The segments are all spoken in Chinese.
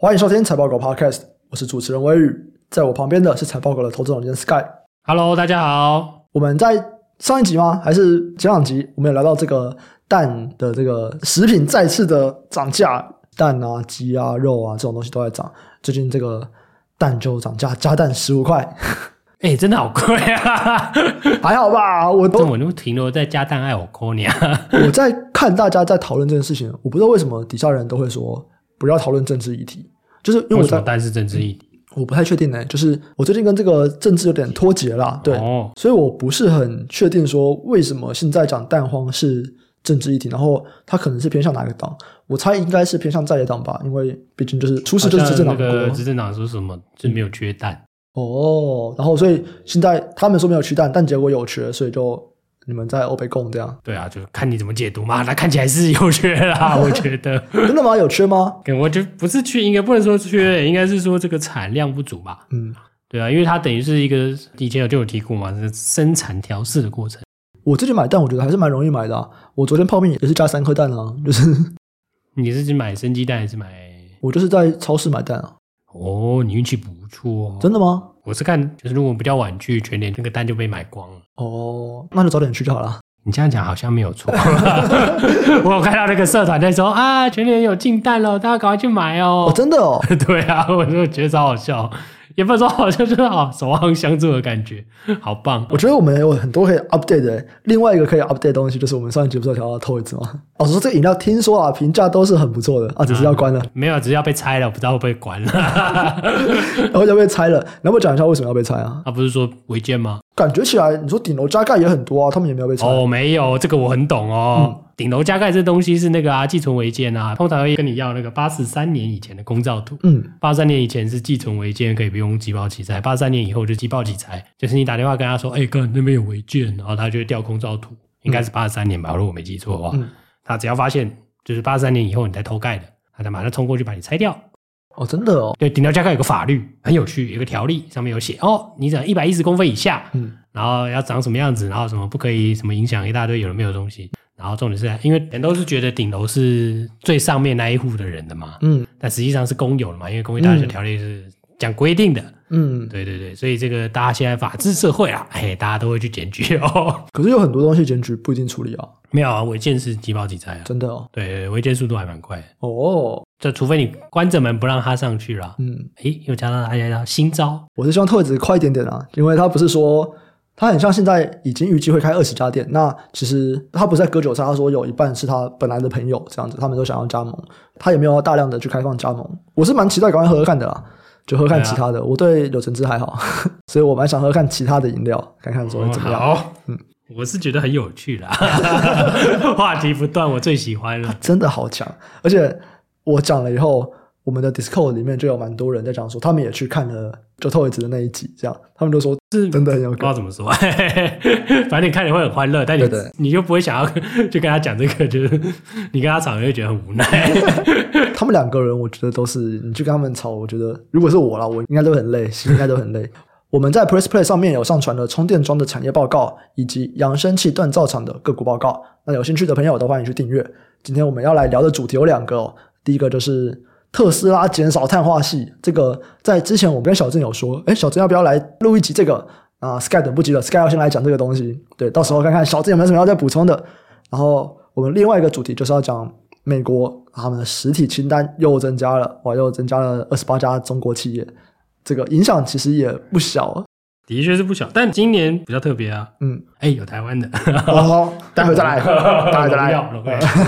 欢迎收听财报狗 Podcast，我是主持人威宇，在我旁边的是财报狗的投资总监 Sky。Hello，大家好。我们在上一集吗？还是前两集？我们有聊到这个蛋的这个食品再次的涨价，蛋啊、鸡啊、肉啊这种东西都在涨。最近这个蛋就涨价，加蛋十五块。哎、欸，真的好贵啊！还好吧，我都我都停留在加蛋爱我扣你啊！我在看大家在讨论这件事情，我不知道为什么底下人都会说不要讨论政治议题，就是因为我在蛋是政治议题，我不太确定呢、欸。就是我最近跟这个政治有点脱节啦，对，哦、所以我不是很确定说为什么现在讲蛋荒是政治议题，然后它可能是偏向哪个党？我猜应该是偏向在野党吧，因为毕竟就是出事就是执政党。那个执政党说什么就没有缺蛋。哦，然后所以现在他们说没有缺蛋，但结果有缺，所以就你们在欧北共这样。对啊，就是看你怎么解读嘛。那看起来是有缺啦，我觉得。真的吗？有缺吗？我觉得不是缺，应该不能说缺，应该是说这个产量不足吧。嗯，对啊，因为它等于是一个以前有就有提过嘛，是生产调试的过程。我自己买蛋，我觉得还是蛮容易买的啊。我昨天泡面也是加三颗蛋啊，就是。你是去买生鸡蛋还是买？我就是在超市买蛋啊。哦，你运气不错哦。真的吗？我是看，就是如果比较晚去全年，那个蛋就被买光了。哦，那就早点去就好了。你这样讲好像没有错。我有看到那个社团在说啊，全年有进蛋了，大家赶快去买哦。哦，真的哦。对啊，我就觉得超好笑。也不是说好像就是好守望相助的感觉，好棒！我觉得我们有很多可以 update 的。另外一个可以 update 的东西，就是我们上一集不是有聊到 Toys 吗？哦，说这个饮料听说啊，评价都是很不错的啊，只是要关了。嗯、没有，只是要被拆了，不知道会不会关了。然后就被拆了，能不能讲一下为什么要被拆啊？他、啊、不是说违建吗？感觉起来，你说顶楼加盖也很多啊，他们也没有被拆。哦，没有，这个我很懂哦。嗯顶楼加盖这东西是那个啊，寄存违建啊，通常会跟你要那个八十三年以前的公照图。嗯，八十三年以前是寄存违建，可以不用即报即拆；八十三年以后就即报即拆。就是你打电话跟他说，哎、欸，哥，那边有违建，然后他就会调公照图，应该是八十三年吧，如果我没记错的话。嗯、他只要发现就是八十三年以后你在偷盖的，他就马上冲过去把你拆掉。哦，真的哦。对，顶楼加盖有个法律很有趣，有个条例上面有写哦，你长一百一十公分以下，嗯，然后要长什么样子，然后什么不可以什么影响一大堆有的没有的东西。然后重点是，因为人都是觉得顶楼是最上面那一户的人的嘛，嗯，但实际上是公有的嘛，因为公寓大厦条例是讲规定的，嗯，对对对，所以这个大家现在法治社会啊，嘿，大家都会去检举哦。可是有很多东西检举不一定处理啊，没有啊，违建是即报即拆啊，真的哦，对，违建速度还蛮快哦，就除非你关着门不让他上去了，嗯，诶，又加到大家新招，我是希望特子快一点点啊，因为他不是说。他很像现在已经预计会开二十家店，那其实他不是在割韭菜，他说有一半是他本来的朋友这样子，他们都想要加盟，他也没有大量的去开放加盟。我是蛮期待赶快喝喝看的啦，就喝看其他的。啊、我对柳橙汁还好，所以我蛮想喝看其他的饮料，看看说会怎么样。哦、好嗯，我是觉得很有趣啦，话题不断，我最喜欢了，真的好强。而且我讲了以后，我们的 Discord 里面就有蛮多人在讲说，他们也去看了。就透一子的那一集，这样他们都说是真的很有，不知道怎么说，反正你看你会很欢乐，但你对对你就不会想要去跟他讲这个，就是你跟他吵，你会觉得很无奈。他们两个人，我觉得都是你去跟他们吵，我觉得如果是我啦，我应该都很累，心应该都很累。我们在 Press Play 上面有上传了充电桩的产业报告，以及扬声器锻造厂的个股报告。那有兴趣的朋友都欢迎去订阅。今天我们要来聊的主题有两个哦，第一个就是。特斯拉减少碳化系，这个在之前我跟小郑有说，诶，小郑要不要来录一集这个啊？Sky 等不及了，Sky 要先来讲这个东西，对，到时候看看小郑有没有什么要再补充的。然后我们另外一个主题就是要讲美国他们的实体清单又增加了，哇，又增加了二十八家中国企业，这个影响其实也不小，的确是不小，但今年比较特别啊，嗯，诶，有台湾的，好，待会再来，待会再来，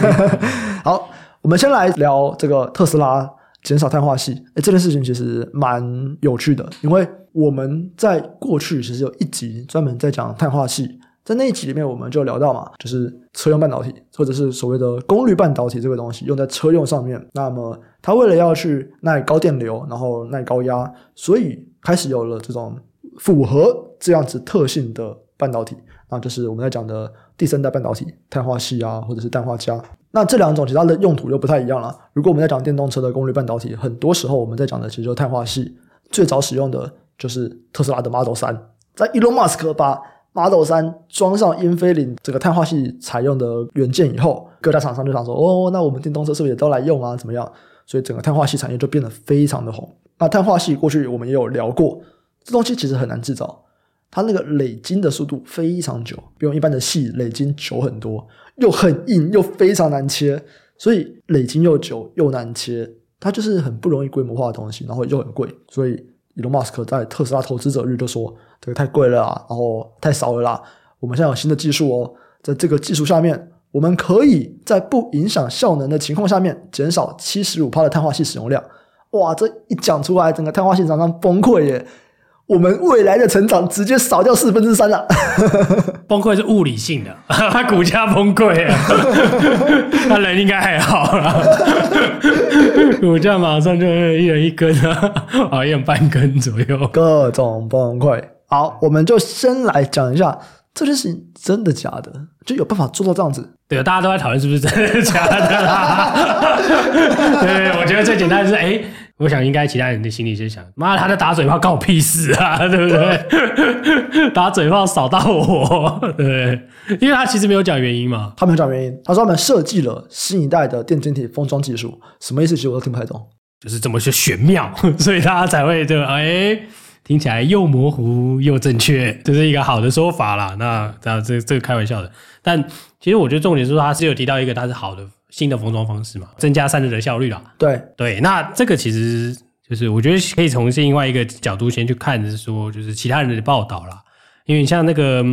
好。我们先来聊这个特斯拉减少碳化矽，诶，这件事情其实蛮有趣的，因为我们在过去其实有一集专门在讲碳化系，在那一集里面我们就聊到嘛，就是车用半导体或者是所谓的功率半导体这个东西用在车用上面，那么它为了要去耐高电流，然后耐高压，所以开始有了这种符合这样子特性的半导体，那就是我们在讲的第三代半导体，碳化矽啊，或者是氮化镓。那这两种其他的用途又不太一样了。如果我们在讲电动车的功率半导体，很多时候我们在讲的其实就是碳化矽。最早使用的就是特斯拉的 Model 3，在 Elon Musk 把 Model 3装上英飞凌这个碳化矽采用的元件以后，各家厂商就想说：“哦，那我们电动车是不是也都来用啊？怎么样？”所以整个碳化矽产业就变得非常的红。那碳化矽过去我们也有聊过，这东西其实很难制造，它那个累积的速度非常久，比我一般的矽累积久很多，又很硬又非常难切，所以累积又久又难切，它就是很不容易规模化的东西，然后又很贵。所以伊隆马斯克在特斯拉投资者日就说：“这个太贵了啊，然后太少了啦。我们现在有新的技术哦，在这个技术下面。”我们可以在不影响效能的情况下面减少七十五帕的碳化矽使用量。哇，这一讲出来，整个碳化矽厂商崩溃耶！我们未来的成长直接少掉四分之三了。崩溃是物理性的，他股价崩溃啊，他人应该还好啦。股价马上就一人一根啊，啊，一人半根左右，各种崩溃。好，我们就先来讲一下。这件事情真的假的？就有办法做到这样子？对，大家都在讨论是不是真的假的啦。对，我觉得最简单的是，哎，我想应该其他人的心里就想，妈，他在打嘴炮，关我屁事啊，对不对？打嘴炮扫到我，对不对？因为他其实没有讲原因嘛，他没有讲原因，他说他们设计了新一代的电晶体封装技术，什么意思？其实我都听不太懂，就是这么些玄妙，所以大家才会这个，哎。听起来又模糊又正确，这是一个好的说法啦。那这这这个开玩笑的，但其实我觉得重点是说，他是有提到一个他是好的新的封装方式嘛，增加散热的效率啦。对对，那这个其实就是我觉得可以从另外一个角度先去看，是说就是其他人的报道啦。因为像那个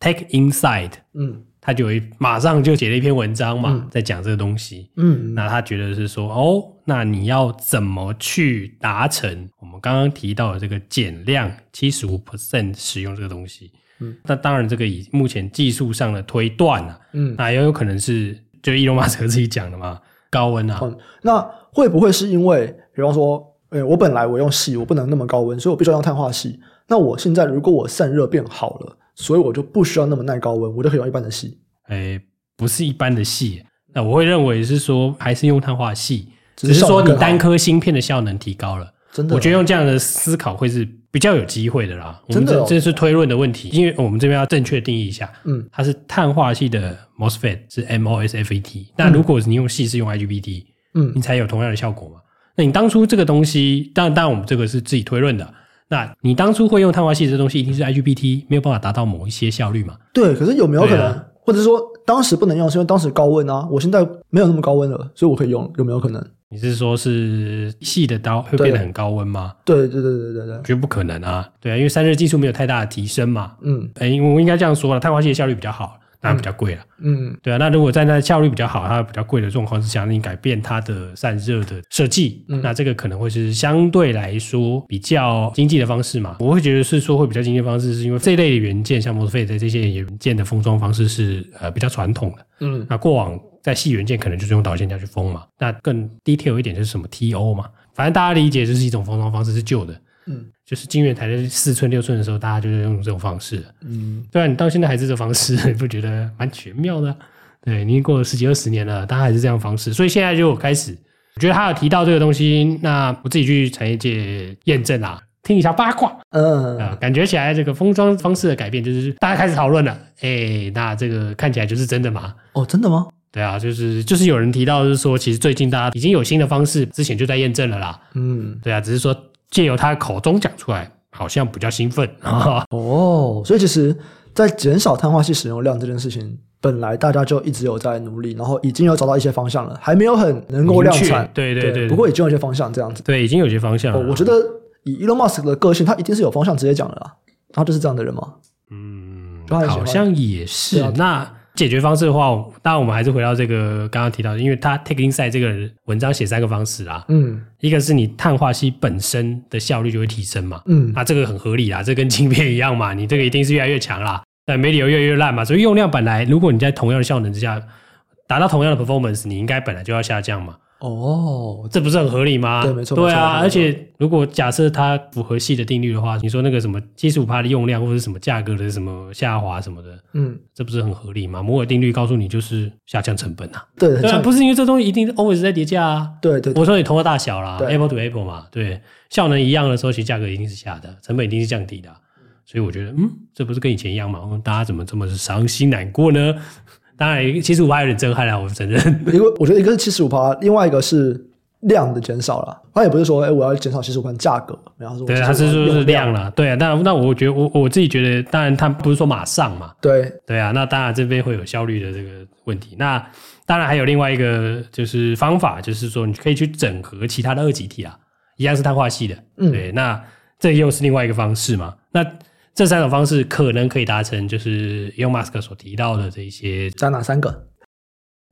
Tech Inside，嗯。他就马上就写了一篇文章嘛，嗯、在讲这个东西。嗯，那他觉得是说，哦，那你要怎么去达成我们刚刚提到的这个减量七十五 percent 使用这个东西？嗯，那当然这个以目前技术上的推断啊，嗯，那也有可能是就伊隆马斯克自己讲的嘛，高温啊、嗯。那会不会是因为，比方说，诶，我本来我用锡，我不能那么高温，所以我必须要用碳化锡。那我现在如果我散热变好了。所以我就不需要那么耐高温，我就可以用一般的锡。诶，不是一般的锡，那我会认为是说还是用碳化锡，只是说你单颗芯片的效能提高了。真的，我觉得用这样的思考会是比较有机会的啦。真的，这是推论的问题，因为我们这边要正确定义一下。嗯，它是碳化系的 MOSFET 是 MOSFET，那如果你用系是用 IGBT，嗯，你才有同样的效果嘛？那你当初这个东西，当然，当然我们这个是自己推论的。那你当初会用碳化系这东西，一定是 IGBT 没有办法达到某一些效率嘛？对，可是有没有可能，啊、或者说当时不能用，是因为当时高温啊？我现在没有那么高温了，所以我可以用，有没有可能？你是说是细的刀会变得很高温吗？对对对对对对，绝不可能啊！对啊，因为散热技术没有太大的提升嘛。嗯，哎，我应该这样说了，碳化矽的效率比较好。那比较贵了，嗯，对啊。那如果在那效率比较好，它比较贵的状况之下，你改变它的散热的设计，嗯，那这个可能会是相对来说比较经济的方式嘛。我会觉得是说会比较经济的方式，是因为这一类的元件，像 MOSFET 的这些元件的封装方式是呃比较传统的，嗯。那过往在细元件可能就是用导线架去封嘛。那更 detail 一点就是什么 TO 嘛，反正大家理解就是一种封装方式是旧的。嗯，就是晶圆台在四寸六寸的时候，大家就是用这种方式。嗯，对啊，你到现在还是这方式，你不觉得蛮玄妙的？对，你过了十几二十年了，大家还是这样方式，所以现在就开始，我觉得他有提到这个东西，那我自己去产业界验证啊，听一下八卦。嗯，啊，感觉起来这个封装方式的改变，就是大家开始讨论了。哎、欸，那这个看起来就是真的吗？哦，真的吗？对啊，就是就是有人提到，就是说其实最近大家已经有新的方式，之前就在验证了啦。嗯，对啊，只是说。借由他口中讲出来，好像比较兴奋啊！哦，所以其实，在减少碳化器使用量这件事情，本来大家就一直有在努力，然后已经有找到一些方向了，还没有很能够量产。对对对，对，不过已经有些方向这样子。对，已经有些方向了。我觉得以 Elon Musk 的个性，他一定是有方向直接讲的啦。他就是这样的人吗？嗯，好像也是。那。解决方式的话，当然我们还是回到这个刚刚提到的，因为他 take inside 这个文章写三个方式啦，嗯，一个是你碳化锡本身的效率就会提升嘛，嗯，那这个很合理啦，这跟晶片一样嘛，你这个一定是越来越强啦，但没理由越来越烂嘛，所以用量本来如果你在同样的效能之下达到同样的 performance，你应该本来就要下降嘛。哦，这不是很合理吗？对，没错。对啊，而且如果假设它符合系的定律的话，你说那个什么七十五趴的用量或者什么价格的什么下滑什么的，嗯，这不是很合理吗？摩尔定律告诉你就是下降成本啊。对，对啊，不是因为这东西一定 always 在叠加啊。对对，我说你同个大小啦，Apple to Apple 嘛，对，效能一样的时候，其实价格一定是下的，成本一定是降低的。所以我觉得，嗯，这不是跟以前一样吗？大家怎么这么伤心难过呢？当然，七十五趴有点震撼了，我承认。因为我觉得一个是七十五趴，另外一个是量的减少了，他也不是说，哎，我要减少七十五块价格，然后说，对，他是说是量了，对啊。但那我觉得，我我自己觉得，当然他不是说马上嘛，对对啊。那当然这边会有效率的这个问题。那当然还有另外一个就是方法，就是说你可以去整合其他的二级体啊，一样是碳化系的，嗯，对。那这又是另外一个方式嘛。那这三种方式可能可以达成，就是 Elon Musk 所提到的这一些，在哪三个？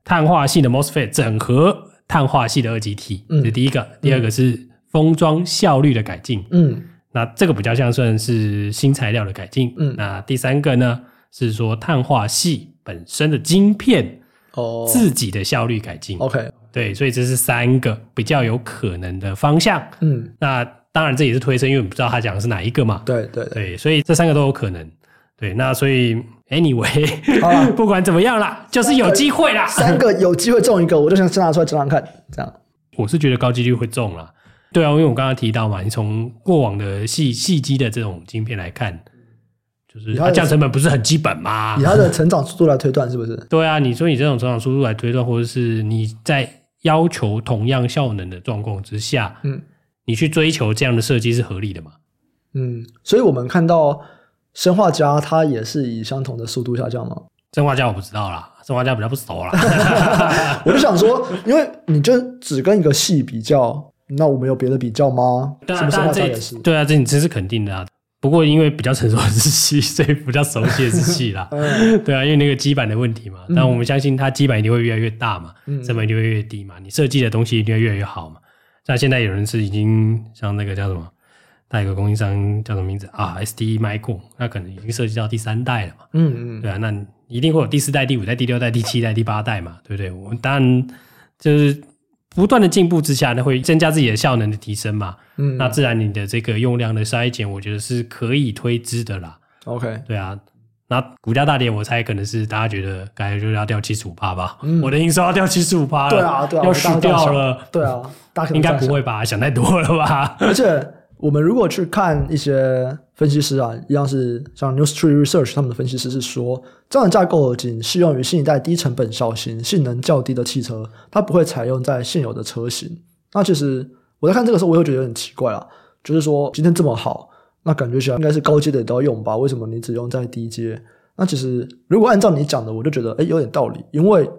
碳化系的 MOSFET 整合。碳化系的二极体，这是第一个。嗯、第二个是封装效率的改进，嗯，那这个比较像算是新材料的改进，嗯。那第三个呢，是说碳化系本身的晶片哦，自己的效率改进。OK，对，所以这是三个比较有可能的方向，嗯。那当然这也是推测，因为我们不知道他讲的是哪一个嘛，对对对，所以这三个都有可能。对，那所以 anyway，啦 不管怎么样啦，就是有机会啦。三个有机会中一个，我就想先拿出来讲讲看，这样。我是觉得高几率会中啦。对啊，因为我刚刚提到嘛，你从过往的细细机的这种晶片来看，就是它降成本不是很基本吗？以它的成长速度来推断，是不是？对啊，你说你这种成长速度来推断，或者是你在要求同样效能的状况之下，嗯，你去追求这样的设计是合理的嘛？嗯，所以我们看到。生化家它也是以相同的速度下降吗？生化家我不知道啦，生化家比较不熟啦。我就想说，因为你就只跟一个系比较，那我们有别的比较吗？对啊，生化家也是。对啊，这你这是肯定的啊。不过因为比较成熟的是系，所以比较熟悉的是系啦。对啊，因为那个基板的问题嘛。但我们相信它基板一定会越来越大嘛，成本一定会越低嘛。你设计的东西一定会越来越好嘛。像现在有人是已经像那个叫什么？那一个供应商叫什么名字啊？SD Micro，那可能已经涉及到第三代了嘛。嗯嗯，对啊，那一定会有第四代、第五代、第六代、第七代、第八代嘛，对不对？我们当然就是不断的进步之下，那会增加自己的效能的提升嘛。嗯，那自然你的这个用量的筛减，我觉得是可以推知的啦。OK，对啊，那股价大跌，我猜可能是大家觉得感觉就是要掉七十五趴吧。嗯，我的营收要掉七十五趴了。对啊，对啊，要输掉了。对啊，大家应该不会吧？想太多了吧？而且。我们如果去看一些分析师啊，一样是像 New Street Research 他们的分析师是说，这样的架构仅适用于新一代低成本、小型、性能较低的汽车，它不会采用在现有的车型。那其实我在看这个时候，我又觉得有点奇怪啊，就是说今天这么好，那感觉起来应该是高阶的都要用吧？为什么你只用在低阶？那其实如果按照你讲的，我就觉得诶有点道理，因为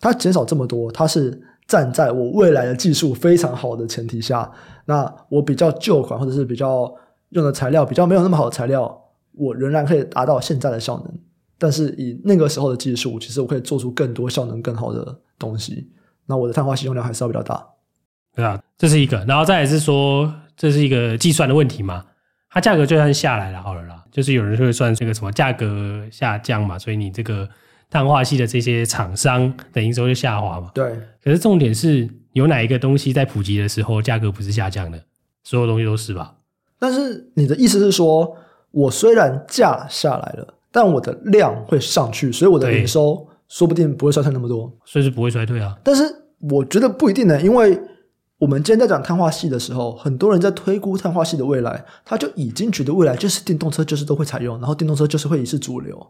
它减少这么多，它是。站在我未来的技术非常好的前提下，那我比较旧款或者是比较用的材料比较没有那么好的材料，我仍然可以达到现在的效能。但是以那个时候的技术，其实我可以做出更多效能更好的东西。那我的碳化吸用量还是要比较大。对啊，这是一个。然后再来是说，这是一个计算的问题嘛？它价格就算下来了，好了啦，就是有人会算这个什么价格下降嘛，所以你这个。碳化系的这些厂商的营收就下滑嘛？对。可是重点是有哪一个东西在普及的时候价格不是下降的？所有东西都是吧？但是你的意思是说，我虽然价下来了，但我的量会上去，所以我的营收说不定不会衰退那么多。所以是不会衰退啊？但是我觉得不一定呢，因为我们今天在讲碳化系的时候，很多人在推估碳化系的未来，他就已经觉得未来就是电动车就是都会采用，然后电动车就是会是主流。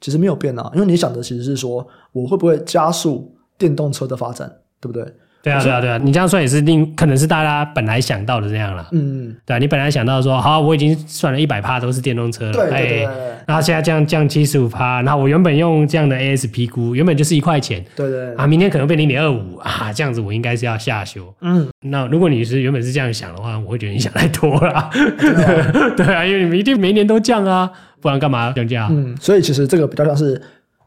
其实没有变啊，因为你想的其实是说，我会不会加速电动车的发展，对不对？对啊，对啊，对啊，你这样算也是另可能是大家本来想到的这样了。嗯，对啊，你本来想到说，好，我已经算了一百趴都是电动车了，对对对，然后现在降降七十五趴，然后我原本用这样的 ASP 估，原本就是一块钱，对对，啊，明天可能变零点二五啊，这样子我应该是要下修。嗯，那如果你是原本是这样想的话，我会觉得你想太多了。对啊，因为你们一定每年都降啊。不然干嘛要降价？嗯，所以其实这个比较像是，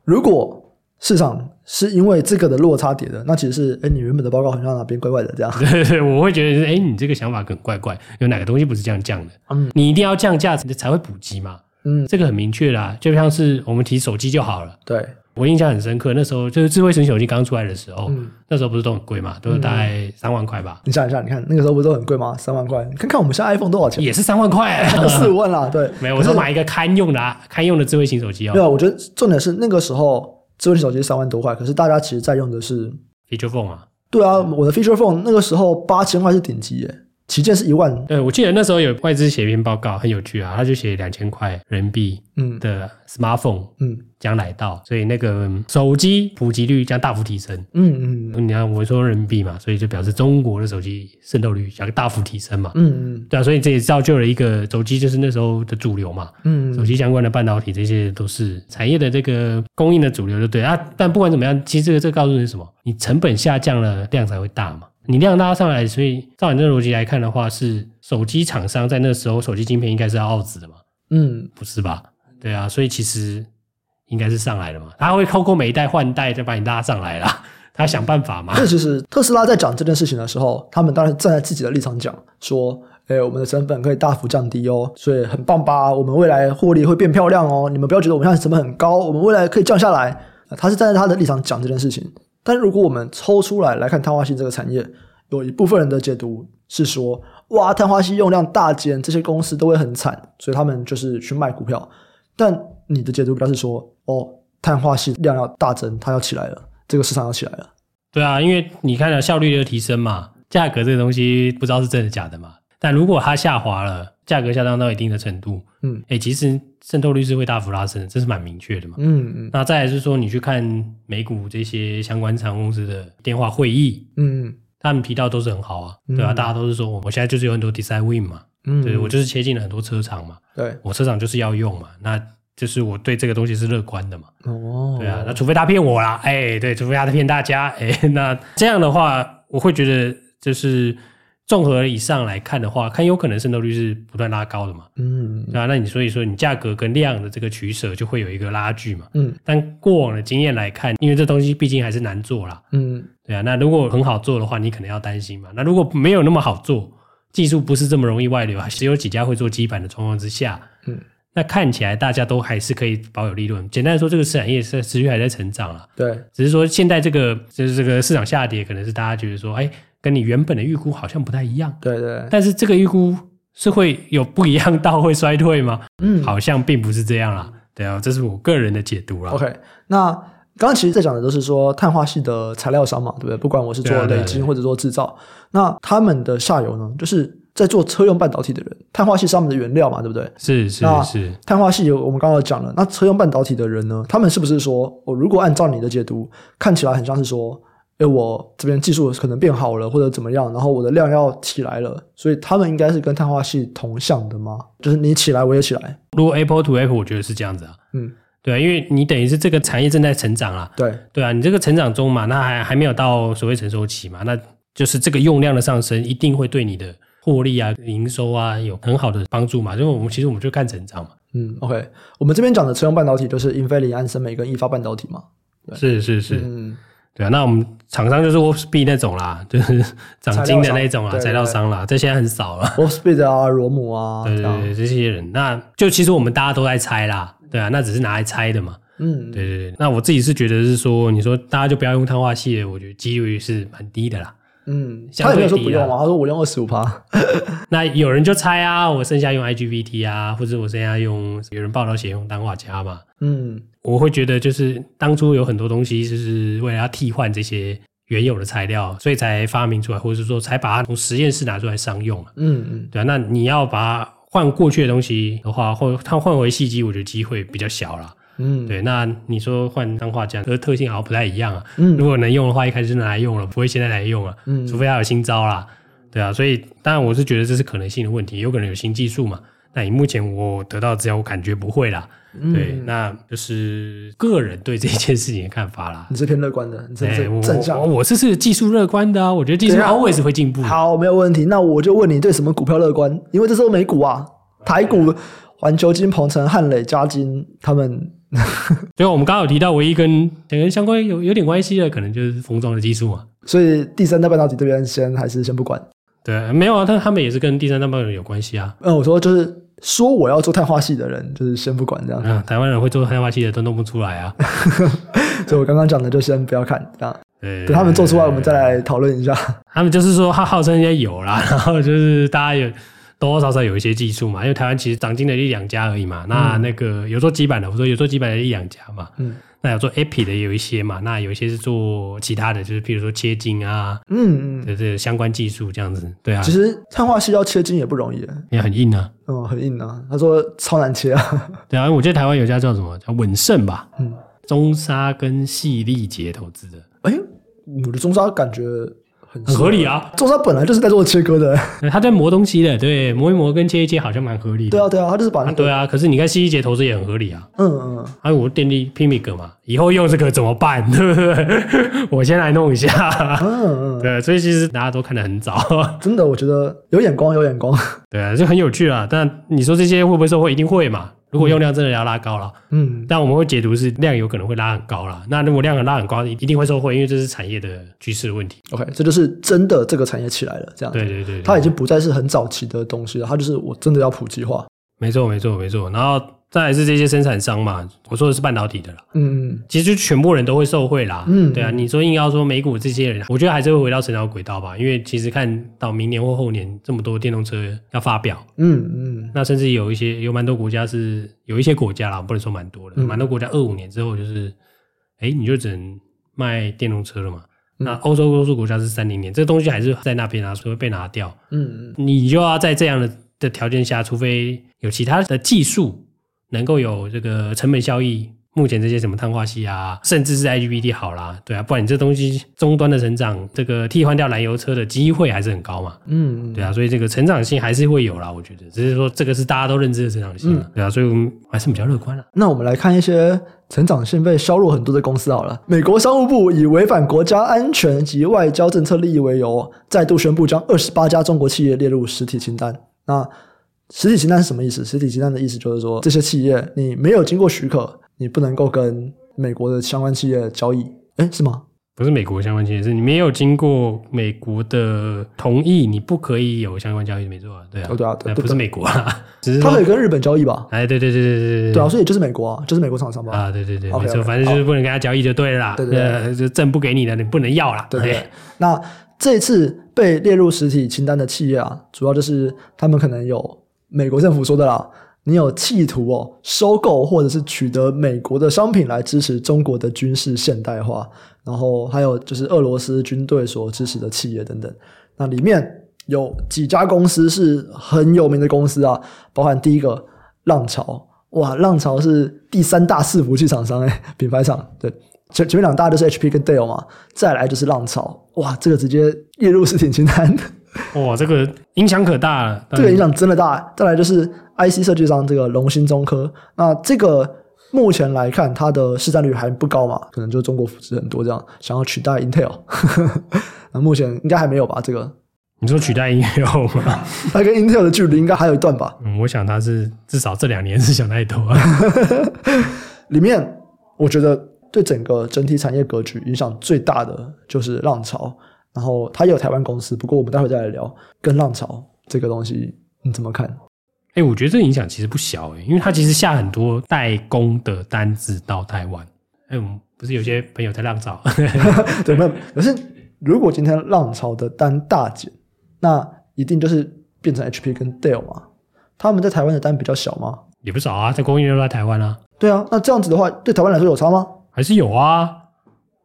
如果市场是因为这个的落差跌的，那其实是，哎，你原本的报告好像哪边怪怪的这样。对对，我会觉得是，哎，你这个想法很怪怪，有哪个东西不是这样降的？嗯，你一定要降价才会普及嘛。嗯，这个很明确啦，就像是我们提手机就好了。对。我印象很深刻，那时候就是智慧型手机刚出来的时候，嗯、那时候不是都很贵嘛，都是大概三万块吧。你想一下，你看那个时候不是都很贵吗？三万块，你看看我们现在 iPhone 多少钱？也是三万块，四五万啦。对，没有，我是买一个堪用的、啊、堪用的智慧型手机哦。没有，我觉得重点是那个时候智慧型手机三万多块，可是大家其实在用的是 Feature Phone 啊。对啊，我的 Feature Phone 那个时候八千块是顶级耶，旗舰是一万。对，我记得那时候有外资写一篇报告，很有趣啊，他就写两千块人民币嗯的 smartphone 嗯将来到，所以那个手机普及率将大幅提升。嗯嗯，你看我说人民币嘛，所以就表示中国的手机渗透率将大幅提升嘛。嗯嗯，对啊，所以这也造就了一个手机就是那时候的主流嘛。嗯，手机相关的半导体这些都是产业的这个供应的主流，就对啊。但不管怎么样，其实这个这个告诉你什么？你成本下降了，量才会大嘛。你量拉上来，所以照你这个逻辑来看的话，是手机厂商在那时候手机晶片应该是要奥子的嘛？嗯，不是吧？对啊，所以其实应该是上来了嘛。他会透过每一代换代，再把你拉上来啦。他想办法嘛。这其实特斯拉在讲这件事情的时候，他们当然站在自己的立场讲，说：“哎，我们的成本可以大幅降低哦，所以很棒吧？我们未来获利会变漂亮哦。你们不要觉得我们现在成本很高，我们未来可以降下来。”他是站在他的立场讲这件事情。但如果我们抽出来来看碳化矽这个产业，有一部分人的解读是说，哇，碳化矽用量大减，这些公司都会很惨，所以他们就是去卖股票。但你的解读表示说，哦，碳化矽量要大增，它要起来了，这个市场要起来了。对啊，因为你看了效率的提升嘛，价格这个东西不知道是真的假的嘛。但如果它下滑了，价格下降到一定的程度，嗯，哎，其实渗透率是会大幅拉升的，这是蛮明确的嘛。嗯嗯。那再来是说，你去看美股这些相关厂公司的电话会议，嗯，他们提到都是很好啊，对吧？大家都是说，我现在就是有很多 design win 嘛，嗯，对，我就是切进了很多车厂嘛，对，我车厂就是要用嘛，那就是我对这个东西是乐观的嘛。哦，对啊，那除非他骗我啦，哎，对，除非他骗大家，哎，那这样的话，我会觉得就是。综合以上来看的话，看有可能渗透率是不断拉高的嘛，嗯，对啊，那你所以说你价格跟量的这个取舍就会有一个拉锯嘛，嗯，但过往的经验来看，因为这东西毕竟还是难做啦，嗯，对啊，那如果很好做的话，你可能要担心嘛，那如果没有那么好做，技术不是这么容易外流，还是有几家会做基板的状况之下，嗯，那看起来大家都还是可以保有利润。简单的说，这个产业是持续还在成长了，对，只是说现在这个就是这个市场下跌，可能是大家觉得说，哎。跟你原本的预估好像不太一样，对对。但是这个预估是会有不一样到会衰退吗？嗯，好像并不是这样啦。对啊，这是我个人的解读啦。OK，那刚刚其实在讲的都是说碳化系的材料商嘛，对不对？不管我是做累积或者做制造，那他们的下游呢，就是在做车用半导体的人，碳化系是他们的原料嘛，对不对？是是是。碳化系有我们刚刚讲了，那车用半导体的人呢，他们是不是说，我如果按照你的解读，看起来很像是说。哎，我这边技术可能变好了，或者怎么样，然后我的量要起来了，所以他们应该是跟碳化系同向的吗？就是你起来，我也起来。如果 Apple to Apple，我觉得是这样子啊。嗯，对啊，因为你等于是这个产业正在成长啊。对对啊，你这个成长中嘛，那还还没有到所谓成熟期嘛，那就是这个用量的上升一定会对你的获利啊、营收啊有很好的帮助嘛。因为我们其实我们就看成长嘛。嗯，OK，我们这边讲的车用半导体就是英飞凌、安森美跟意法半导体嘛。是是是，嗯。对啊，那我们厂商就是 Wolfspeed 那种啦，就是长金的那种啊，材料商啦，这些很少了。Wolfspeed 啊，罗姆啊，对对对，这些人，那就其实我们大家都在猜啦，对啊，那只是拿来猜的嘛。嗯，对对对。那我自己是觉得是说，你说大家就不要用碳化矽，我觉得几率是蛮低的啦。嗯，他有没有说不用啊？他说我用二十五趴。那有人就猜啊，我剩下用 IGBT 啊，或者我剩下用，有人报道写用氮化镓嘛。嗯。我会觉得，就是当初有很多东西，就是为了要替换这些原有的材料，所以才发明出来，或者是说才把它从实验室拿出来商用。嗯嗯，对啊。那你要把它换过去的东西的话，或它换回细机，我觉得机会比较小了。嗯，对。那你说换氮化镓，这个特性好像不太一样啊。嗯，如果能用的话，一开始就拿来用了，不会现在来用了。嗯，除非他有新招啦。对啊，所以当然我是觉得这是可能性的问题，有可能有新技术嘛。那以目前我得到资料，我感觉不会啦。嗯、对，那就是个人对这件事情的看法啦。你是偏乐观的，你是正向。我我是是技术乐观的啊，我觉得技术 always 会进步。好，没有问题。那我就问你，对什么股票乐观？因为这时候美股啊，台股、环球金、鹏程、汉磊、嘉金，他们。对，我们刚刚有提到，唯一跟两个相关有有点关系的，可能就是封装的技术嘛。所以第三代半导体这边先还是先不管。对，没有啊，但他们也是跟第三代半导体有关系啊。嗯，我说就是。说我要做碳化系的人，就是先不管这样。嗯，台湾人会做碳化系的都弄不出来啊。所以我刚刚讲的就先不要看这样。对，等他们做出来，我们再来讨论一下。他们就是说，他号称人家有啦，然后就是大家有多多少少有一些技术嘛，因为台湾其实长进了一两家而已嘛。那那个有做基板的，我说有做基板的一两家嘛。嗯。那有做 API 的也有一些嘛，那有一些是做其他的，就是譬如说切晶啊，嗯嗯，这相关技术这样子，对啊。其实碳化系要切晶也不容易，也很硬啊。哦，很硬啊。他说超难切啊。对啊，我记得台湾有家叫什么叫稳胜吧，嗯，中沙跟矽力捷投资的。哎，我的中沙感觉。很合理啊，中砂本来就是在做切割的，他在磨东西的，对，磨一磨跟切一切好像蛮合理的。对啊，对啊，他就是把那个。对啊，可是你看西一节投资也很合理啊。嗯嗯。还有我电力 PMIC 嘛，以后用这个怎么办？对不对？我先来弄一下。嗯嗯。对，所以其实大家都看得很早。真的，我觉得有眼光，有眼光。对啊，就很有趣啊。但你说这些会不会受惠？一定会嘛。如果用量真的要拉高了，嗯，但我们会解读是量有可能会拉很高了。那如果量很拉很高，一定会受惠，因为这是产业的趋势的问题。OK，这就是真的这个产业起来了，这样。对对对，它已经不再是很早期的东西了，它就是我真的要普及化。没错没错没错，然后。再来是这些生产商嘛，我说的是半导体的啦。嗯，其实就全部人都会受惠啦。嗯，对啊，你说硬要说美股这些人，我觉得还是会回到成长轨道吧。因为其实看到明年或后年这么多电动车要发表，嗯嗯，那甚至有一些有蛮多国家是有一些国家啦，不能说蛮多的，蛮、嗯、多国家二五年之后就是，哎、欸，你就只能卖电动车了嘛。嗯、那欧洲多数国家是三零年，这个东西还是在那边啊，所以会被拿掉。嗯嗯，你就要在这样的的条件下，除非有其他的技术。能够有这个成本效益，目前这些什么碳化矽啊，甚至是 IGBT 好啦，对啊，不然你这东西终端的成长，这个替换掉燃油车的机会还是很高嘛，嗯，对啊，所以这个成长性还是会有啦，我觉得，只是说这个是大家都认知的成长性，嗯、对啊，所以我们还是比较乐观了。那我们来看一些成长性被削弱很多的公司好了，美国商务部以违反国家安全及外交政策利益为由，再度宣布将二十八家中国企业列入实体清单。那实体清单是什么意思？实体清单的意思就是说，这些企业你没有经过许可，你不能够跟美国的相关企业交易。哎，是吗？不是美国相关企业，是你没有经过美国的同意，你不可以有相关交易，没错啊。对啊，哦、对啊，对，不是美国啊，只是他可以跟日本交易吧？哎，对对对对对对，对啊，所以就是美国啊，就是美国厂商吧？啊，对对对，okay, 没错，反正就是不能跟他交易就对了啦。对对对，就证不给你的，你不能要啦。对对，对，那这次被列入实体清单的企业啊，主要就是他们可能有。美国政府说的啦，你有企图哦收购或者是取得美国的商品来支持中国的军事现代化，然后还有就是俄罗斯军队所支持的企业等等。那里面有几家公司是很有名的公司啊，包含第一个浪潮，哇，浪潮是第三大伺服器厂商诶，品牌厂，对，前前面两大就是 HP 跟 Dell 嘛，再来就是浪潮，哇，这个直接列入实体清单。哇，这个影响可大了。这个影响真的大。再来就是 IC 设计商这个龙芯中科，那这个目前来看，它的市占率还不高嘛，可能就中国扶持很多这样，想要取代 Intel。那目前应该还没有吧？这个你说取代 Intel 吗？它跟 Intel 的距离应该还有一段吧？嗯，我想它是至少这两年是想太多啊。里面我觉得对整个整体产业格局影响最大的就是浪潮。然后它也有台湾公司，不过我们待会再来聊跟浪潮这个东西你怎么看？哎，我觉得这影响其实不小哎，因为它其实下很多代工的单子到台湾。哎，我们不是有些朋友在浪潮，对，没有。可是如果今天浪潮的单大减，那一定就是变成 HP 跟 Dell 嘛？他们在台湾的单比较小吗？也不少啊，在供应链都在台湾啊。对啊，那这样子的话，对台湾来说有差吗？还是有啊？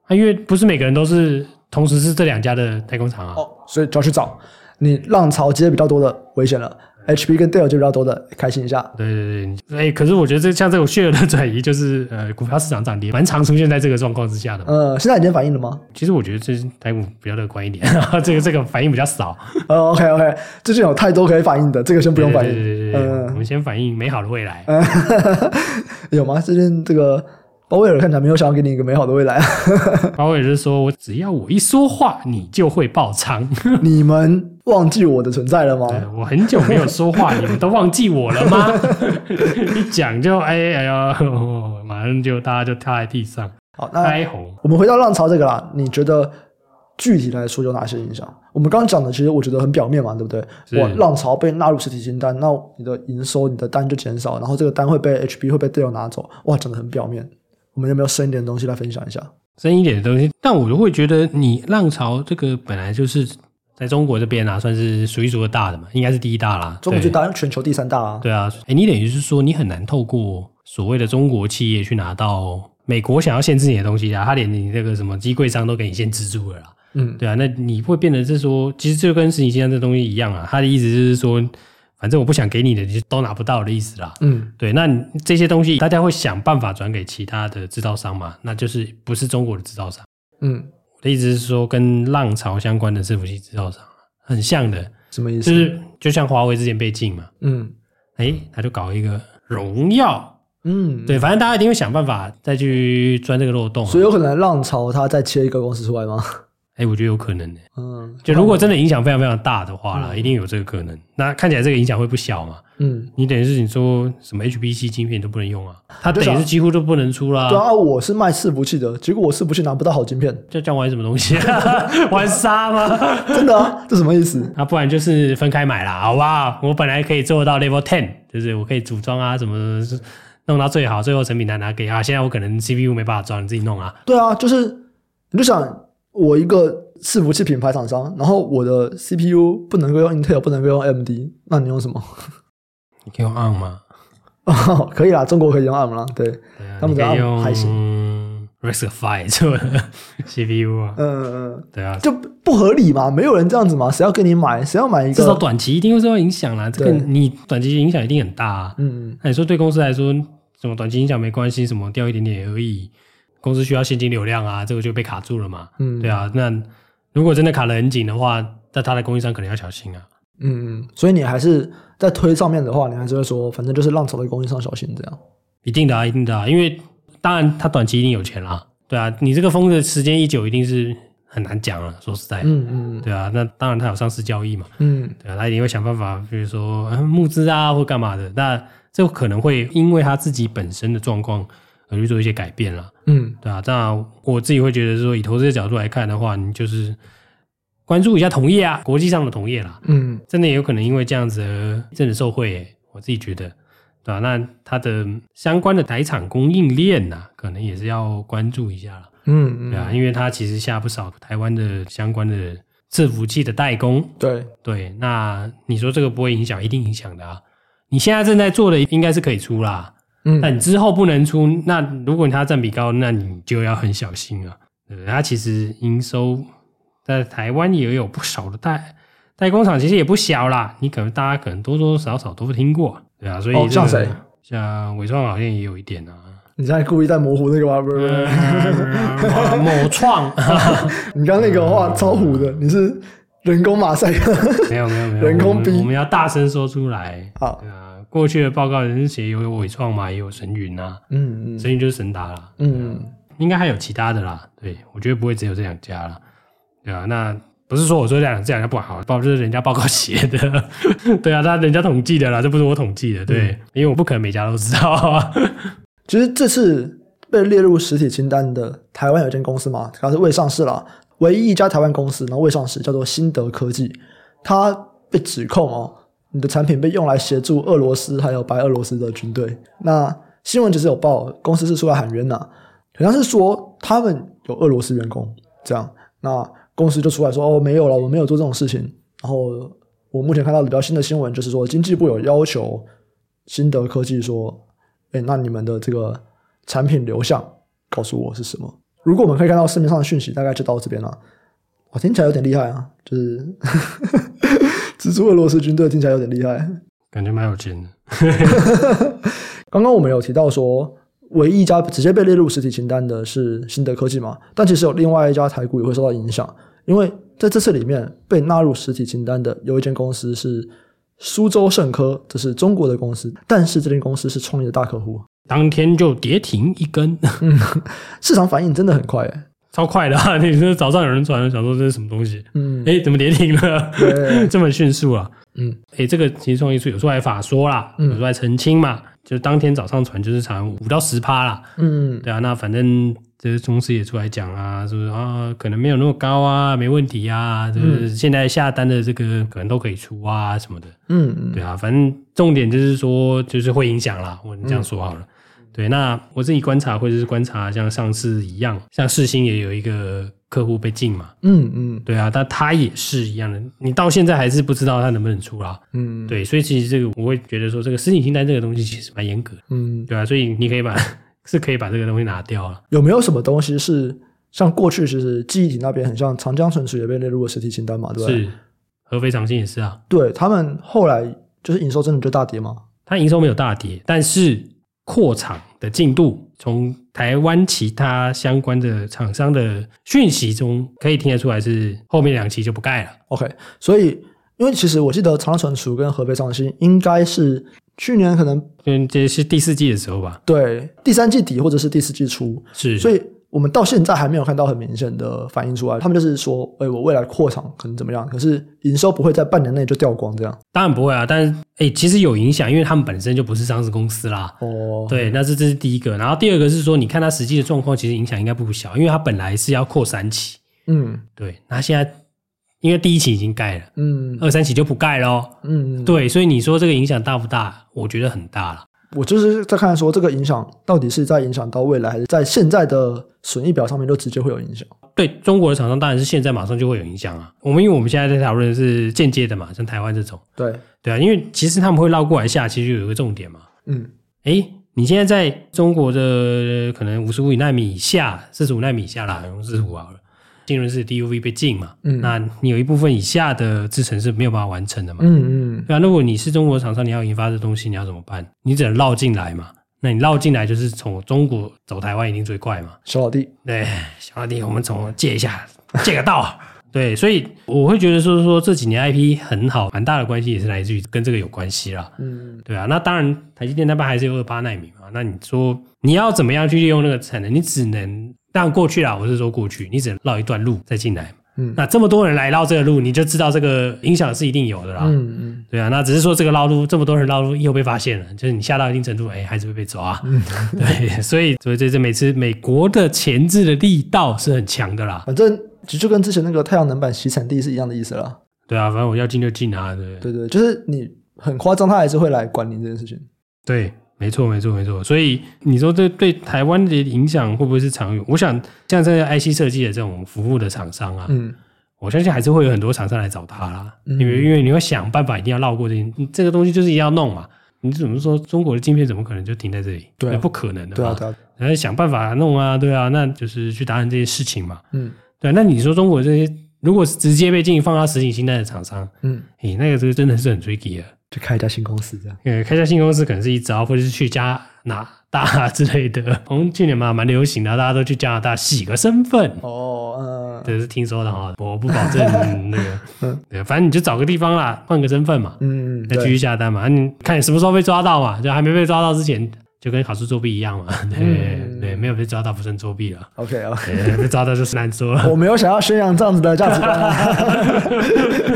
啊，因为不是每个人都是。同时是这两家的代工厂啊，哦，所以就要去找你浪潮接的比较多的危险了，HP 跟 Dell 接比较多的开心一下。对对对，哎，可是我觉得这像这种 share 的转移，就是呃股票市场涨跌蛮常出现在这个状况之下的。呃，现在已经反应了吗？其实我觉得这台股比较乐观一点，这个这个反应比较少。呃，OK OK，最近有太多可以反应的，这个先不用反应。对对对我们先反映美好的未来。有吗？最近这个。鲍威尔看起来没有想要给你一个美好的未来啊！鲍威尔是说：“我只要我一说话，你就会爆仓。你们忘记我的存在了吗？我很久没有说话，你们都忘记我了吗？一讲就哎哎呀，马上就大家就跳在地上。好，那开红。我们回到浪潮这个啦，你觉得具体来说有哪些影响？我们刚刚讲的其实我觉得很表面嘛，对不对？哇，浪潮被纳入实体清单，那你的营收、你的单就减少，然后这个单会被 HB 会被 Dell 拿走，哇，讲的很表面。我们有没有深一点的东西来分享一下？深一点的东西，但我就会觉得，你浪潮这个本来就是在中国这边啊，算是数一数二大的嘛，应该是第一大啦。中国最大，全球第三大啊。对啊，哎，你等于是说，你很难透过所谓的中国企业去拿到美国想要限制你的东西啊，他连你那个什么机柜商都给你限制住了啦。嗯，对啊，那你会变得是说，其实就跟实体清单这东西一样啊，他的意思就是说，反正我不想给你的，你就都拿不到的意思啦。嗯，对，那这些东西大家会想办法转给其他的制造商嘛？那就是不是中国的制造商。嗯。我的意思是说，跟浪潮相关的伺服器制造商很像的，什么意思？就是就像华为之前被禁嘛，嗯，哎，他就搞一个荣耀，嗯，对，反正大家一定会想办法再去钻这个漏洞，所以有可能浪潮它再切一个公司出来吗？哎，我觉得有可能的。嗯，就如果真的影响非常非常大的话啦，嗯、一定有这个可能。那看起来这个影响会不小嘛？嗯，你等于是你说什么 HPC 晶片都不能用啊？它等于是几乎都不能出啦。对啊，我是卖伺服器的，结果我伺服器拿不到好晶片，这叫玩什么东西？玩沙吗？真的啊？这什么意思？啊，不然就是分开买啦，好不好？我本来可以做到 Level Ten，就是我可以组装啊，什么弄到最好，最后成品拿拿给啊。现在我可能 CPU 没办法装，你自己弄啊。对啊，就是你就想。我一个伺服器品牌厂商，然后我的 CPU 不能够用 Intel，不能够用 AMD，那你用什么？你可以用 ARM 吗？哦，可以啦，中国可以用 ARM 啦。对，对啊、他们可以用还行。RISC-V 做的 CPU 啊，嗯嗯，对啊，就不合理嘛？没有人这样子嘛？谁要跟你买？谁要买一个？至少短期一定会受到影响啦。这个你短期影响一定很大啊。嗯嗯，那你说对公司来说，什么短期影响没关系，什么掉一点点而已。公司需要现金流量啊，这个就被卡住了嘛。嗯，对啊。那如果真的卡得很紧的话，那他的供应商可能要小心啊。嗯嗯。所以你还是在推上面的话，你还是会说，反正就是浪潮的供应商小心这样。一定的啊，一定的啊。因为当然他短期一定有钱啦。对啊，你这个封的时间一久，一定是很难讲了。说实在，嗯嗯。对啊，那当然他有上市交易嘛。嗯。对啊，他一定会想办法，比如说募资啊，或干嘛的。那这可能会因为他自己本身的状况。而去做一些改变了，嗯，对啊，当然我自己会觉得说，以投资的角度来看的话，你就是关注一下同业啊，国际上的同业啦，嗯，真的也有可能因为这样子而真的受惠，欸，我自己觉得，对吧，啊？那它的相关的台厂供应链呐，可能也是要关注一下了，嗯嗯，对啊，因为它其实下不少台湾的相关的伺服器的代工，对对，那你说这个不会影响，一定影响的啊，你现在正在做的应该是可以出啦。嗯，但你之后不能出，那如果它占比高，那你就要很小心啊。对，它其实营收在台湾也有不少的代代工厂，其实也不小啦。你可能大家可能多多少少都会听过，对啊。所以、这个哦、像谁？像伟创好像也有一点啊。你现在故意在模糊那个吗？不是，某创。你刚那个话超糊的，你是人工马赛克？没有没有没有，人工逼。我们要大声说出来。好。过去的报告人是写有伟创嘛，也有神云啊，嗯嗯，神云就是神达啦，嗯，应该还有其他的啦，对，我觉得不会只有这两家啦，对啊，那不是说我说这两这两家不好，报就是人家报告写的，对啊，他人家统计的啦，这不是我统计的，对，嗯、因为我不可能每家都知道啊。其实这次被列入实体清单的台湾有一间公司嘛，它是未上市啦，唯一一家台湾公司，然后未上市，叫做新德科技，它被指控哦。你的产品被用来协助俄罗斯还有白俄罗斯的军队。那新闻其实有报，公司是出来喊冤呐，好像是说他们有俄罗斯员工这样。那公司就出来说：“哦，没有了，我没有做这种事情。”然后我目前看到比较新的新闻就是说，经济部有要求新德科技说：“哎，那你们的这个产品流向告诉我是什么？”如果我们可以看到市面上的讯息，大概就到这边了。我听起来有点厉害啊，就是。资助俄罗斯军队听起来有点厉害，感觉蛮有钱的。刚刚我们有提到说，唯一一家直接被列入实体清单的是新德科技嘛？但其实有另外一家台股也会受到影响，因为在这次里面被纳入实体清单的有一间公司是苏州盛科，这是中国的公司，但是这间公司是创业的大客户，当天就跌停一根，市场反应真的很快诶。超快的啊！你说早上有人传，想说这是什么东西？嗯，哎，怎么跌停了？对 这么迅速啊？嗯，哎，这个其实创意处有时候来法说啦，嗯、有出来澄清嘛，就当天早上传就是涨五到十趴啦。嗯，对啊，那反正这些公司也出来讲啊，是不是啊？可能没有那么高啊，没问题啊，就是现在下单的这个可能都可以出啊什么的。嗯嗯，对啊，反正重点就是说，就是会影响啦。我这样说好了。嗯对，那我自己观察，或者是观察，像上次一样，像世芯也有一个客户被禁嘛。嗯嗯，对啊，但他也是一样的，你到现在还是不知道他能不能出啦。嗯，对，所以其实这个我会觉得说，这个实体清单这个东西其实蛮严格的。嗯，对啊，所以你可以把 是可以把这个东西拿掉了。有没有什么东西是像过去其实记忆体那边很像长江存储也被列入了实体清单嘛？对吧？是，合肥长兴也是啊。对他们后来就是营收真的就大跌吗？它营收没有大跌，但是扩厂的进度，从台湾其他相关的厂商的讯息中可以听得出来，是后面两期就不盖了。OK，所以因为其实我记得长江存储跟合肥长兴应该是去年可能，嗯，这是第四季的时候吧？对，第三季底或者是第四季初，是，所以。我们到现在还没有看到很明显的反应出来，他们就是说，哎，我未来扩厂可能怎么样？可是营收不会在半年内就掉光，这样？当然不会啊，但是哎，其实有影响，因为他们本身就不是上市公司啦。哦，对，那这这是第一个，然后第二个是说，你看它实际的状况，其实影响应该不小，因为它本来是要扩三期，嗯，对，那现在因为第一期已经盖了，嗯，二三期就不盖咯。嗯，对，所以你说这个影响大不大？我觉得很大了。我就是在看说，这个影响到底是在影响到未来，还是在现在的损益表上面就直接会有影响？对中国的厂商，当然是现在马上就会有影响啊。我们因为我们现在在讨论的是间接的嘛，像台湾这种。对对啊，因为其实他们会绕过来下，其实就有一个重点嘛。嗯，哎，你现在在中国的可能五十五纳米以下，四十五纳米以下啦，用四十五好了。浸润式 DUV 被禁嘛，嗯，那你有一部分以下的制程是没有办法完成的嘛，嗯嗯，对啊，如果你是中国厂商，你要研发这东西，你要怎么办？你只能绕进来嘛，那你绕进来就是从中国走台湾一定最快嘛，小老弟，对，小老弟，我们从借一下，借个道，对，所以我会觉得说说这几年 IP 很好，蛮大的关系也是来自于跟这个有关系啦，嗯，对啊，那当然台积电那边还是有二八纳米嘛，那你说你要怎么样去利用那个产能？你只能。但过去啦，我是说过去，你只能绕一段路再进来。嗯，那这么多人来绕这个路，你就知道这个影响是一定有的啦。嗯嗯，对啊，那只是说这个绕路这么多人绕路又被发现了，就是你下到一定程度，哎，还是会被抓。嗯，对，所以所以这这每次美国的钳制的力道是很强的啦。反正就就跟之前那个太阳能板洗产地是一样的意思啦。对啊，反正我要进就进啊，对对对，就是你很夸张，他还是会来管你这件事情。对。没错，没错，没错。所以你说这对台湾的影响会不会是长远？我想像这些 IC 设计的这种服务的厂商啊，嗯，我相信还是会有很多厂商来找他啦。嗯、因为因为你会想办法一定要绕过这些，这个东西就是一定要弄嘛。你怎么说中国的晶片怎么可能就停在这里？对、啊，不可能的嘛。对啊，对啊。然后想办法弄啊，对啊，那就是去达成这些事情嘛。嗯，对。那你说中国这些如果是直接被禁放到实体清单的厂商，嗯，诶，那个这个真的是很 tricky 啊。去开一家新公司，这样。呃，开一家新公司可能是一招，或者是去加拿大之类的。我们去年嘛，蛮流行的，大家都去加拿大洗个身份。哦，嗯，这是听说的哈，我不保证那个。嗯，对，反正你就找个地方啦，换个身份嘛。嗯，再继续下单嘛。你看你什么时候被抓到嘛？就还没被抓到之前。就跟考试作弊一样嘛，对、嗯、对，没有被抓到不算作弊了。OK OK，被抓到就是难说了。我没有想要宣扬这样子的价值观啊。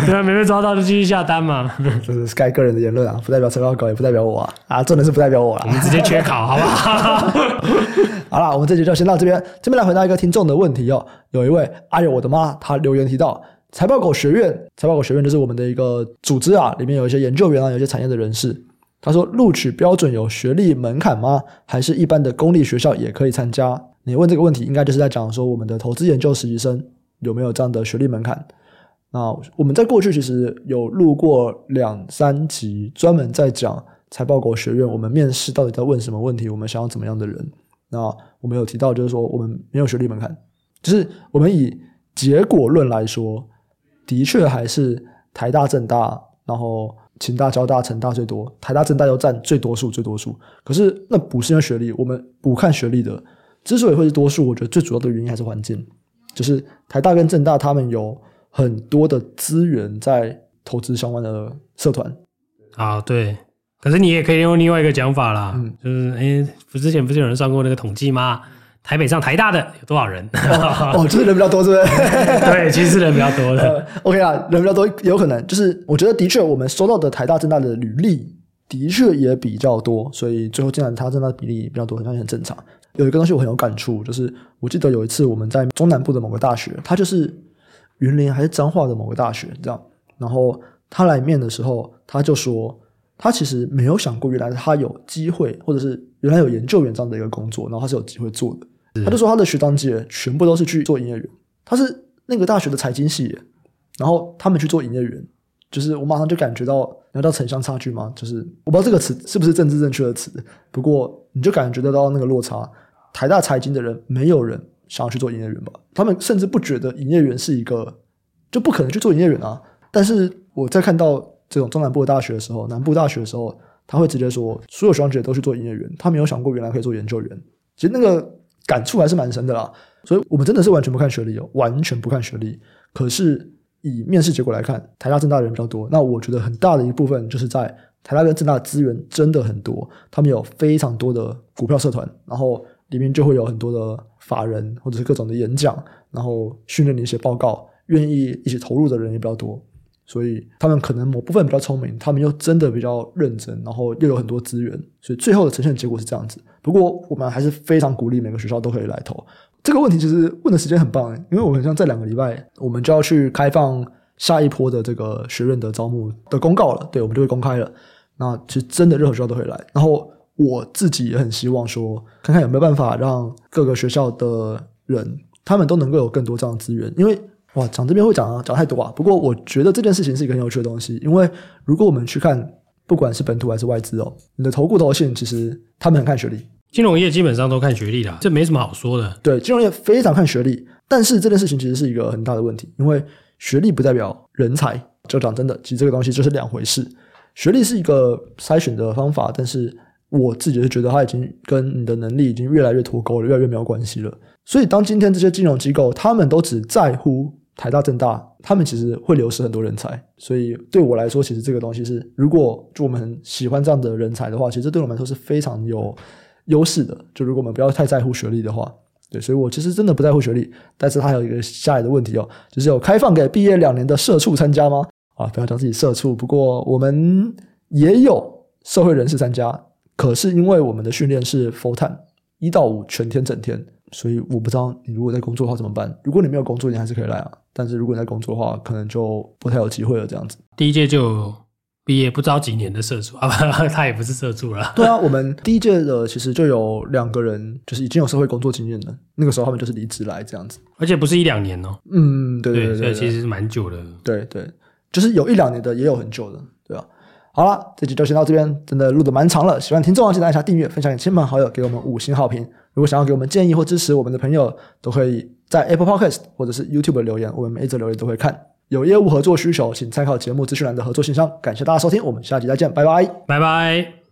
对啊，没被抓到就继续下单嘛。这是 Sky 个人的言论啊，不代表陈报狗，也不代表我啊。啊，真的是不代表我了。我们直接缺考，好不好？好了，我们这集就先到这边。这边来回答一个听众的问题哦。有一位，哎呦我的妈，他留言提到财报狗学院，财报狗学院就是我们的一个组织啊，里面有一些研究员啊，有一些产业的人士。他说：“录取标准有学历门槛吗？还是一般的公立学校也可以参加？”你问这个问题，应该就是在讲说我们的投资研究实习生有没有这样的学历门槛。那我们在过去其实有录过两三集，专门在讲财报狗学院，我们面试到底在问什么问题，我们想要怎么样的人。那我们有提到，就是说我们没有学历门槛，就是我们以结果论来说，的确还是台大、政大，然后。清大、交大、成大最多，台大、政大又占最多数、最多数。可是那不是因为学历，我们不看学历的。之所以会是多数，我觉得最主要的原因还是环境，就是台大跟政大他们有很多的资源在投资相关的社团。啊，对。可是你也可以用另外一个讲法啦，嗯、就是哎，不之前不是有人算过那个统计吗？台北上台大的有多少人？哦，哦，就是人比较多，是不是？对，其实是人比较多的。呃、OK 啊，人比较多，有可能就是我觉得的确，我们收到的台大、政大的履历的确也比较多，所以最后竟然台大、政大的比例比较多，好像也很正常。有一个东西我很有感触，就是我记得有一次我们在中南部的某个大学，他就是云林还是彰化的某个大学这样，然后他来面的时候，他就说他其实没有想过，原来他有机会，或者是原来有研究员这样的一个工作，然后他是有机会做的。他就说他的学长姐全部都是去做营业员，他是那个大学的财经系，然后他们去做营业员，就是我马上就感觉到，你知道城乡差距吗？就是我不知道这个词是不是政治正确的词，不过你就感觉得到那个落差。台大财经的人，没有人想要去做营业员吧？他们甚至不觉得营业员是一个，就不可能去做营业员啊。但是我在看到这种中南部的大学的时候，南部大学的时候，他会直接说，所有学长姐都去做营业员，他没有想过原来可以做研究员。其实那个感触还是蛮深的啦。所以我们真的是完全不看学历哦，完全不看学历。可是以面试结果来看，台大、政大的人比较多。那我觉得很大的一部分就是在台大跟政大的资源真的很多，他们有非常多的股票社团，然后。里面就会有很多的法人或者是各种的演讲，然后训练你写报告，愿意一起投入的人也比较多，所以他们可能某部分比较聪明，他们又真的比较认真，然后又有很多资源，所以最后的呈现结果是这样子。不过我们还是非常鼓励每个学校都可以来投。这个问题其实问的时间很棒，因为我们像这两个礼拜，我们就要去开放下一波的这个学院的招募的公告了，对，我们就会公开了。那其实真的任何学校都可以来，然后。我自己也很希望说，看看有没有办法让各个学校的人，他们都能够有更多这样的资源。因为哇，讲这边会讲啊，讲太多啊。不过我觉得这件事情是一个很有趣的东西。因为如果我们去看，不管是本土还是外资哦，你的投顾投信，其实他们很看学历。金融业基本上都看学历的，这没什么好说的。对，金融业非常看学历，但是这件事情其实是一个很大的问题，因为学历不代表人才。就讲真的，其实这个东西就是两回事。学历是一个筛选的方法，但是。我自己是觉得它已经跟你的能力已经越来越脱钩了，越来越没有关系了。所以，当今天这些金融机构他们都只在乎台大、政大，他们其实会流失很多人才。所以，对我来说，其实这个东西是，如果就我们喜欢这样的人才的话，其实对我们来说是非常有优势的。就如果我们不要太在乎学历的话，对，所以我其实真的不在乎学历。但是，他有一个下来的问题哦，就是有开放给毕业两年的社畜参加吗？啊，不要讲自己社畜，不过我们也有社会人士参加。可是因为我们的训练是 full time 一到五全天整天，所以我不知道你如果在工作的话怎么办。如果你没有工作，你还是可以来啊。但是如果你在工作的话，可能就不太有机会了。这样子，第一届就毕业不知道几年的社畜啊，他也不是社畜了。对啊，我们第一届的其实就有两个人，就是已经有社会工作经验的。那个时候他们就是离职来这样子，而且不是一两年哦。嗯，对对对，其实是蛮久的。对对，就是有一两年的，也有很久的，对吧？好了，这集就先到这边，真的录的蛮长了。喜欢听众啊，记得按下订阅，分享给亲朋好友，给我们五星好评。如果想要给我们建议或支持我们的朋友，都可以在 Apple Podcast 或者是 YouTube 留言，我们每一则留言都会看。有业务合作需求，请参考节目资讯栏的合作信箱。感谢大家收听，我们下期再见，拜拜，拜拜。